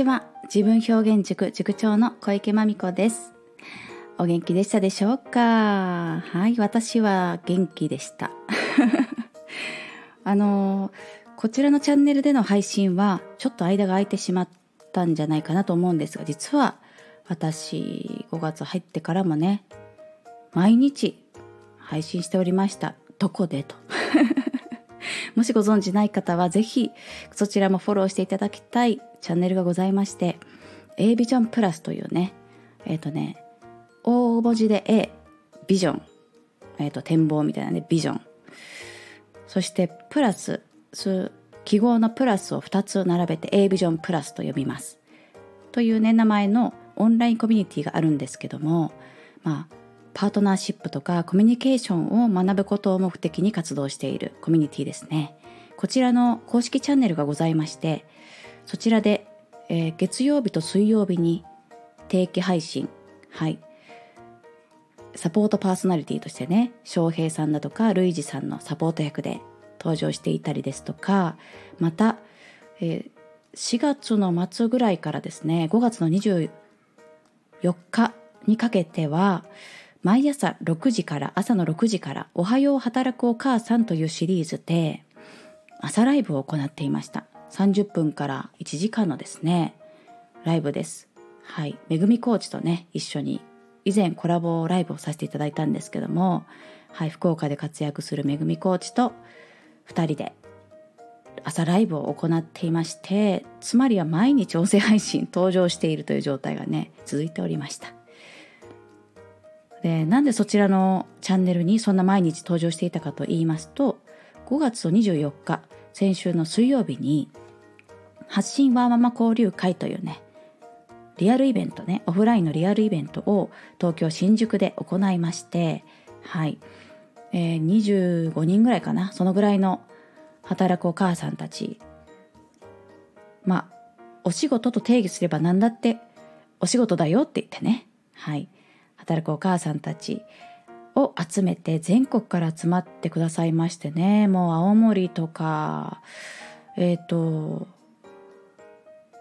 ちは。自分表現塾塾長の小池真美子です。お元気でしたでしょうか？はい私は元気でした。あのこちらのチャンネルでの配信はちょっと間が空いてしまったんじゃないかなと思うんですが実は私5月入ってからもね毎日配信しておりました。どこで？と。もしご存知ない方はぜひそちらもフォローしていただきたいチャンネルがございまして A ビジョンプラスというねえっ、ー、とね大文字で A ビジョンえっ、ー、と展望みたいなねビジョン。そしてプラス記号のプラスを2つ並べて A ビジョンプラスと呼びます。というね名前のオンラインコミュニティがあるんですけどもまあパートナーシップとかコミュニケーションを学ぶことを目的に活動しているコミュニティですね。こちらの公式チャンネルがございましてそちらで、えー、月曜日と水曜日に定期配信はい。サポートパーソナリティとしてね翔平さんだとかルイジさんのサポート役で登場していたりですとかまた、えー、4月の末ぐらいからですね5月の24日にかけては毎朝6時から朝の6時からおはよう働くお母さんというシリーズで朝ライブを行っていました。30分から1時間のですねライブです。はい。めぐみコーチとね一緒に以前コラボライブをさせていただいたんですけどもはい。福岡で活躍するめぐみコーチと2人で朝ライブを行っていましてつまりは毎日音声配信登場しているという状態がね続いておりました。でなんでそちらのチャンネルにそんな毎日登場していたかと言いますと5月24日先週の水曜日に発信ワーママ交流会というねリアルイベントねオフラインのリアルイベントを東京新宿で行いましてはい、えー、25人ぐらいかなそのぐらいの働くお母さんたち。まあお仕事と定義すれば何だってお仕事だよって言ってね。はい。働くお母さんたちを集めて全国から集まってくださいましてね。もう青森とかえっ、ー、と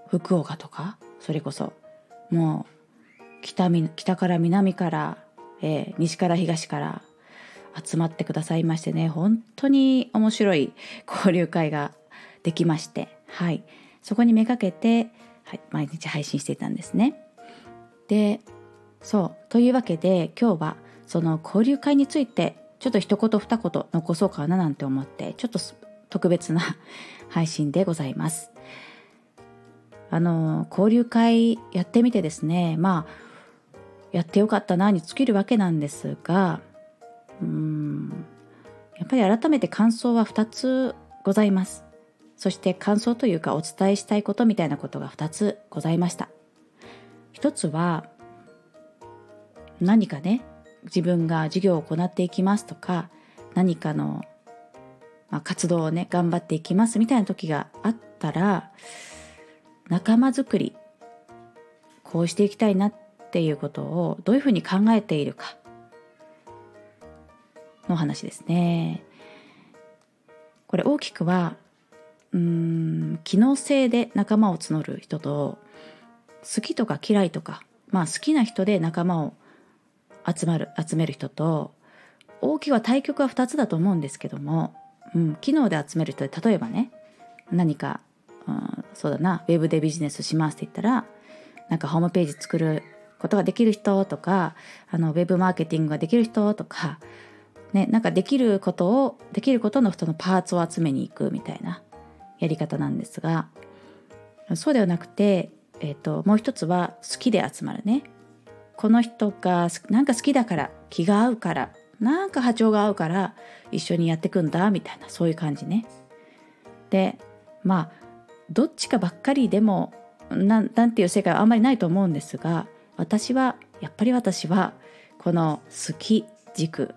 福岡とかそれこそもう北北から南から、えー、西から東から集まってくださいましてね。本当に面白い交流会ができまして。はい。そこにめがけて、はい、毎日配信していたんですね。でそうというわけで今日はその交流会についてちょっと一言二言残そうかななんて思ってちょっと特別な配信でございます。あの交流会やってみてですねまあやってよかったなに尽きるわけなんですがうんやっぱり改めて感想は2つございます。そして感想というかお伝えしたいことみたいなことが2つございました。一つは何かね自分が授業を行っていきますとか何かの、まあ、活動をね頑張っていきますみたいな時があったら仲間づくりこうしていきたいなっていうことをどういうふうに考えているかの話ですね。これ大きくはうん機能性で仲間を募る人と好きとか嫌いとかまあ好きな人で仲間を集まる集める人と大きくは対局は2つだと思うんですけども、うん、機能で集める人で例えばね何か、うん、そうだなウェブでビジネスしますって言ったらなんかホームページ作ることができる人とかあのウェブマーケティングができる人とか、ね、なんかできることをできることの人のパーツを集めに行くみたいなやり方なんですがそうではなくて、えーともう一つは好きで集まるね。この人がなんか好きだから気が合うからなんか波長が合うから一緒にやってくんだみたいなそういう感じね。でまあどっちかばっかりでもなんなんていう世界はあんまりないと思うんですが私はやっぱり私はこの好き軸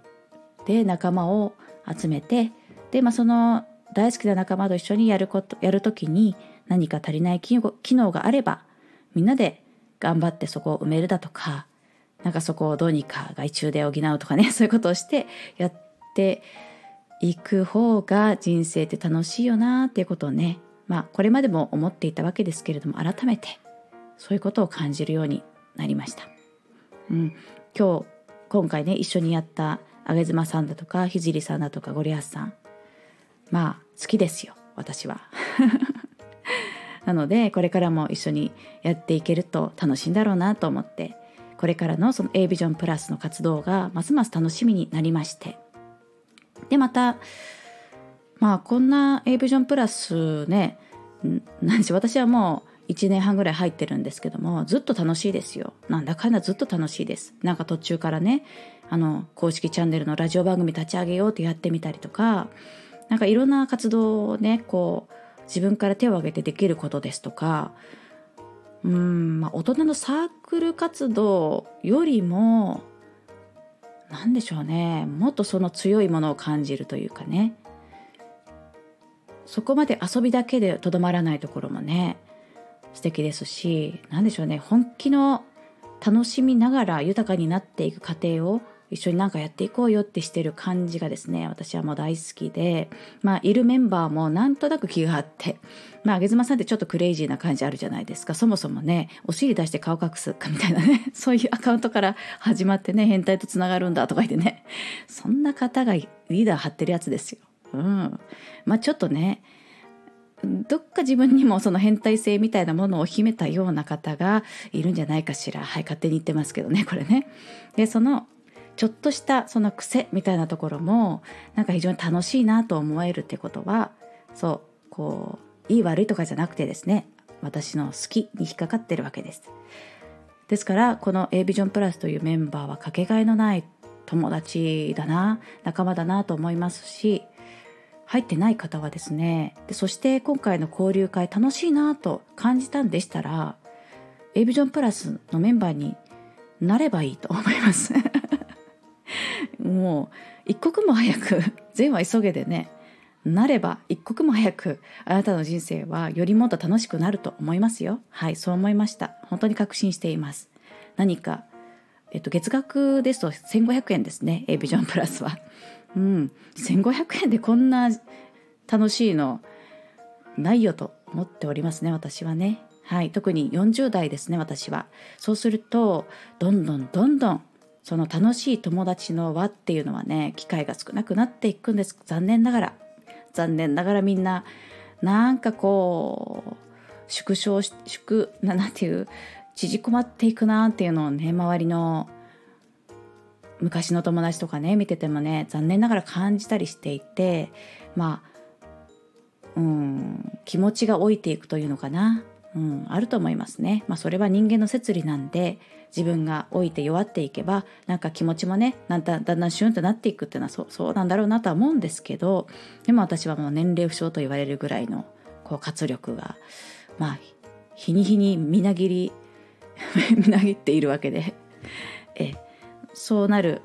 で仲間を集めてで、まあ、その大好きな仲間と一緒にやることやる時に何か足りない機能があればみんなで頑張ってそこを埋めるだとかなんかそこをどうにか外注で補うとかね そういうことをしてやっていく方が人生って楽しいよなっていうことをねまあこれまでも思っていたわけですけれども改めてそういうことを感じるようになりました。うん、今日今回ね一緒にやった上妻さんだとか聖さんだとかゴリアスさんまあ好きですよ私は。なのでこれからも一緒にやっていけると楽しいんだろうなと思ってこれからのその A ビジョンプラスの活動がますます楽しみになりまして。でまたまあこんな A ビジョンプラスね何し私はもう1年半ぐらい入ってるんですけどもずっと楽しいですよ。なんだかんだずっと楽しいです。なんか途中からねあの公式チャンネルのラジオ番組立ち上げようってやってみたりとかなんかいろんな活動をねこう自分から手を挙げてできることですとかうん、まあ、大人のサークル活動よりも何でしょうね。もっとその強いものを感じるというかね。そこまで遊びだけでとどまらないところもね素敵ですし何でしょうね。本気の楽しみながら豊かになっていく過程を一緒になんかやっていこうよってしてる感じがですね私はもう大好きでまあいるメンバーもなんとなく気があってまあ上妻さんってちょっとクレイジーな感じあるじゃないですかそもそもねお尻出して顔隠すかみたいなね そういうアカウントから始まってね変態とつながるんだとか言ってねそんな方がリーダー張ってるやつですよ。うん、まあちょっとねどっか自分にもその変態性みたいなものを秘めたような方がいるんじゃないかしらはい勝手に言ってますけどねこれね。でそのちょっとしたその癖みたいなところもなんか非常に楽しいなと思えるってことはそうこういい悪いとかじゃなくてですね私の好きに引っかかってるわけです。ですからこの A ビジョンプラスというメンバーはかけがえのない友達だな仲間だなと思いますし入ってない方はですねでそして今回の交流会楽しいなと感じたんでしたら A ビジョンプラスのメンバーになればいいと思いますもう一刻も早く 善は急げでねなれば一刻も早くあなたの人生はよりもっと楽しくなると思いますよ。はいそう思いました。本当に確信しています。何かえっと月額ですと1500円ですね A ビジョンプラスは。うん1500円でこんな楽しいのないよと思っておりますね私はね。はい特に40代ですね私は。そうするとどんどんどんどんその楽しい友達の輪っていうのはね機会が少なくなっていくんです。残念ながら。残念ながらみんななんかこう縮小し縮ななんていう縮こまっていくなっていうのをね周りの昔の友達とかね見ててもね残念ながら感じたりしていてまあうん気持ちが老いていくというのかな。うん、あると思いますね。まあ、それは人間の摂理なんで自分が老いて弱っていけばなんか気持ちもねなんだだんだんシュンとなっていくっていうのはそうそうなんだろうなとは思うんですけどでも私はもう年齢不詳と言われるぐらいのこう活力がまあ日に日にみなぎり みなぎっているわけでえそうなる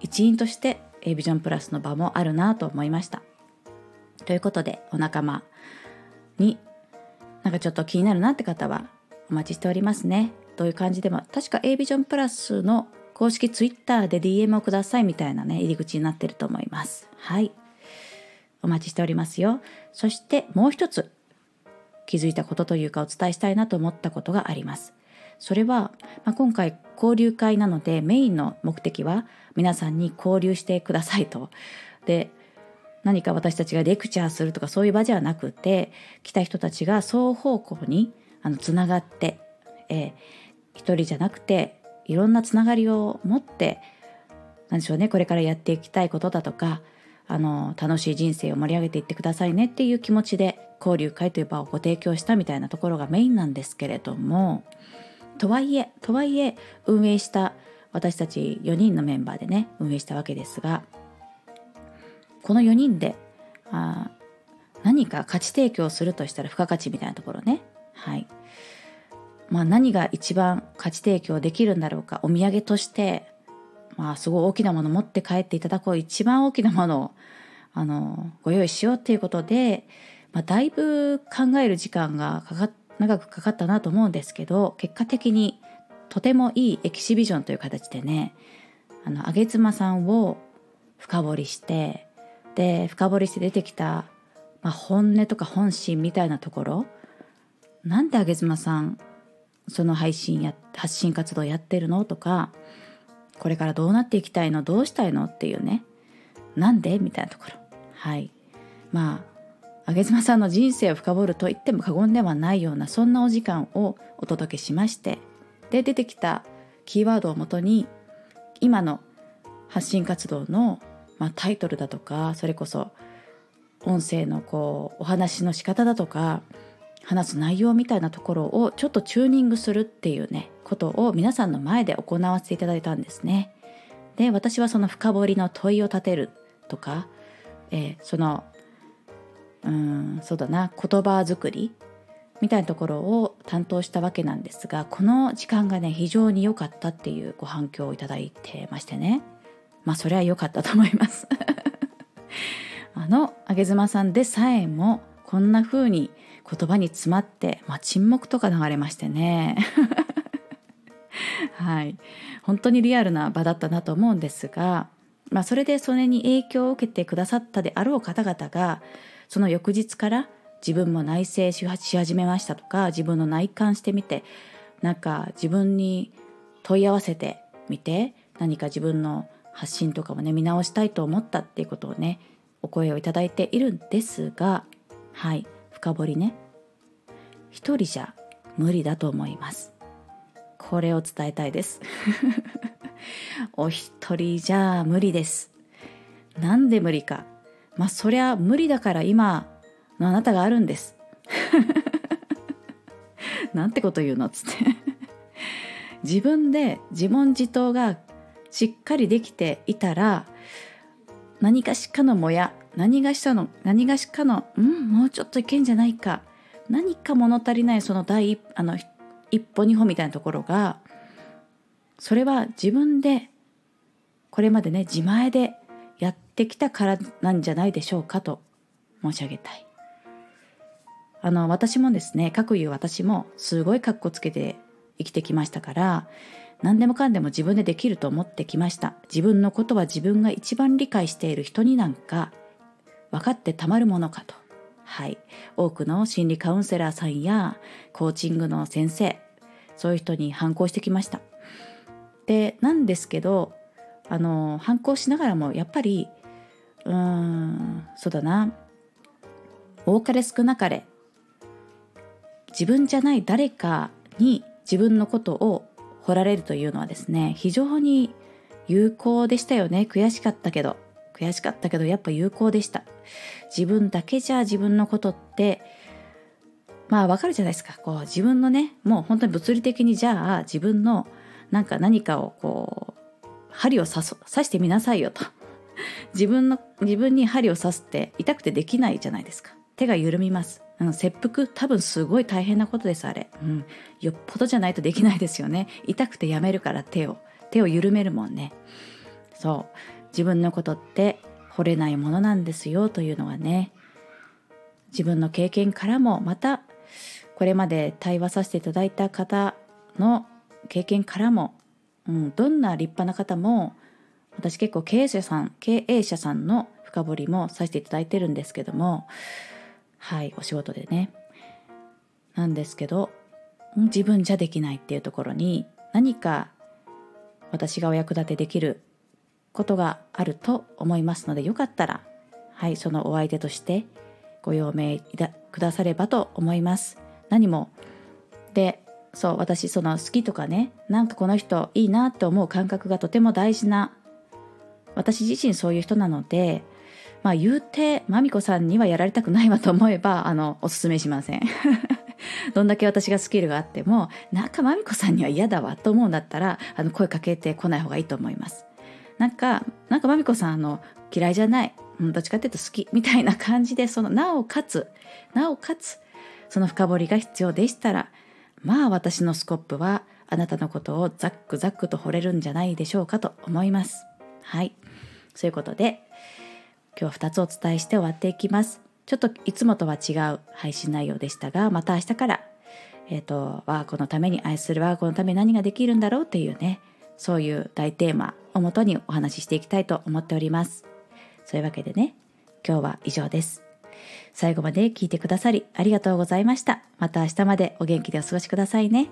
一員として A ビジョンプラスの場もあるなと思いました。ということでお仲間になんかちょっと気になるなって方はお待ちしておりますね。どういう感じでも確か A ビジョンプラスの公式 Twitter で DM をくださいみたいなね入り口になってると思います。はい。お待ちしておりますよ。そしてもう一つ気づいたことというかお伝えしたいなと思ったことがあります。それは、まあ、今回交流会なのでメインの目的は皆さんに交流してくださいと。で何か私たちがレクチャーするとかそういう場じゃなくて来た人たちが双方向にあのつながって、えー、一人じゃなくていろんなつながりを持って何でしょうねこれからやっていきたいことだとかあの楽しい人生を盛り上げていってくださいねっていう気持ちで交流会という場をご提供したみたいなところがメインなんですけれどもとはいえとはいえ運営した私たち4人のメンバーでね運営したわけですがこの4人であ何か価値提供するとしたら付加価値みたいなところね。はい。まあ何が一番価値提供できるんだろうかお土産としてまあすごい大きなもの持って帰っていただこう一番大きなものをあのご用意しようっていうことで、まあ、だいぶ考える時間がかか長くかかったなと思うんですけど結果的にとてもいいエキシビジョンという形でねあの上妻さんを深掘りしてで深掘りして出てきた、まあ、本音とか本心みたいなところ。なんで上妻さんその配信や発信活動やってるのとかこれからどうなっていきたいのどうしたいのっていうね。なんでみたいなところ。はい。まあ上妻さんの人生を深掘ると言っても過言ではないようなそんなお時間をお届けしましてで出てきたキーワードをもとに今の発信活動の、まあ、タイトルだとかそれこそ音声のこうお話の仕方だとか話す内容みたいなところをちょっとチューニングするっていうねことを皆さんの前で行わせていただいたんですね。で私はその深掘りの問いを立てるとか、えー、そのうんそうだな言葉作りみたいなところを担当したわけなんですがこの時間がね非常に良かったっていうご反響をいただいてましてねまあそれは良かったと思います。あの上妻さんでさえもこんな風に言葉に詰まって、まあ、沈黙とか流れましてね。はい。本当にリアルな場だったなと思うんですが、まあ、それでそれに影響を受けてくださったであろう方々がその翌日から自分も内省し始めましたとか自分の内観してみてなんか自分に問い合わせてみて何か自分の発信とかもね見直したいと思ったっていうことをねお声をいただいているんですがはい深掘りね。一人じゃ無理だと思います。これを伝えたいです。お一人じゃ無理です。なんで無理か。まあそりゃ無理だから今のあなたがあるんです。なんてこと言うの？っつって。自分で自問自答がしっかりできていたら何かしかのもや何がしたの何がしかのうんもうちょっといけんじゃないか何か物足りないその第一あの一歩二歩みたいなところがそれは自分でこれまでね自前でやってきたからなんじゃないでしょうかと申し上げたい。あの私もですね各言う私もすごいカッコつけて生きてきましたから何でもかんでも自分でできると思ってきました。自分のことは自分が一番理解している人になんか分かってたまるものかと。はい。多くの心理カウンセラーさんやコーチングの先生そういう人に反抗してきました。でなんですけどあの反抗しながらもやっぱりうーんそうだな。多かれ少なかれ。自分じゃない誰かに自分のことを掘られるというのはですね非常に有効でしたよね。悔しかったけど。悔しかったけどやっぱ有効でした。自分だけじゃ自分のことってまあわかるじゃないですか。こう自分のねもう本当に物理的にじゃあ自分のなんか何かをこう針を刺刺してみなさいよと。自分の自分に針を刺すって痛くてできないじゃないですか。手が緩みます。あの切腹多分すごい大変なことですあれ、うん、よっぽどじゃないとできないですよね。痛くてやめるから手を。手を緩めるもんね。そう。自分のことって惚れないものなんですよというのはね。自分の経験からもまたこれまで対話させていただいた方の経験からも、うん、どんな立派な方も私結構経営者さん経営者さんの深掘りもさせていただいてるんですけどもはいお仕事でね。なんですけど自分じゃできないっていうところに何か私がお役立てできることがあると思いますのでよかったらはいそのお相手としてご用命くださればと思います。何もでそう私その好きとかねなんかこの人いいなって思う感覚がとても大事な私自身そういう人なのでまあ言うてまみこさんにはやられたくないわと思えばあのおすすめしません。どんだけ私がスキルがあってもなんかまみこさんには嫌だわと思うんだったらあの声かけてこない方がいいと思います。なんかなんかまみこさんあの嫌いじゃない、どっちかっていうと好きみたいな感じでそのなおかつなおかつその深掘りが必要でしたらまあ私のスコップはあなたのことをザックザックと掘れるんじゃないでしょうかと思います。はい。そういうことで今日は2つお伝えして終わっていきます。ちょっといつもとは違う配信内容でしたがまた明日からえっ、ー、と我が子のために愛する我が子のために何ができるんだろうっていうねそういう大テーマをもとにお話ししていきたいと思っております。そういうわけでね今日は以上です。最後まで聞いてくださりありがとうございました。また明日までお元気でお過ごしくださいね。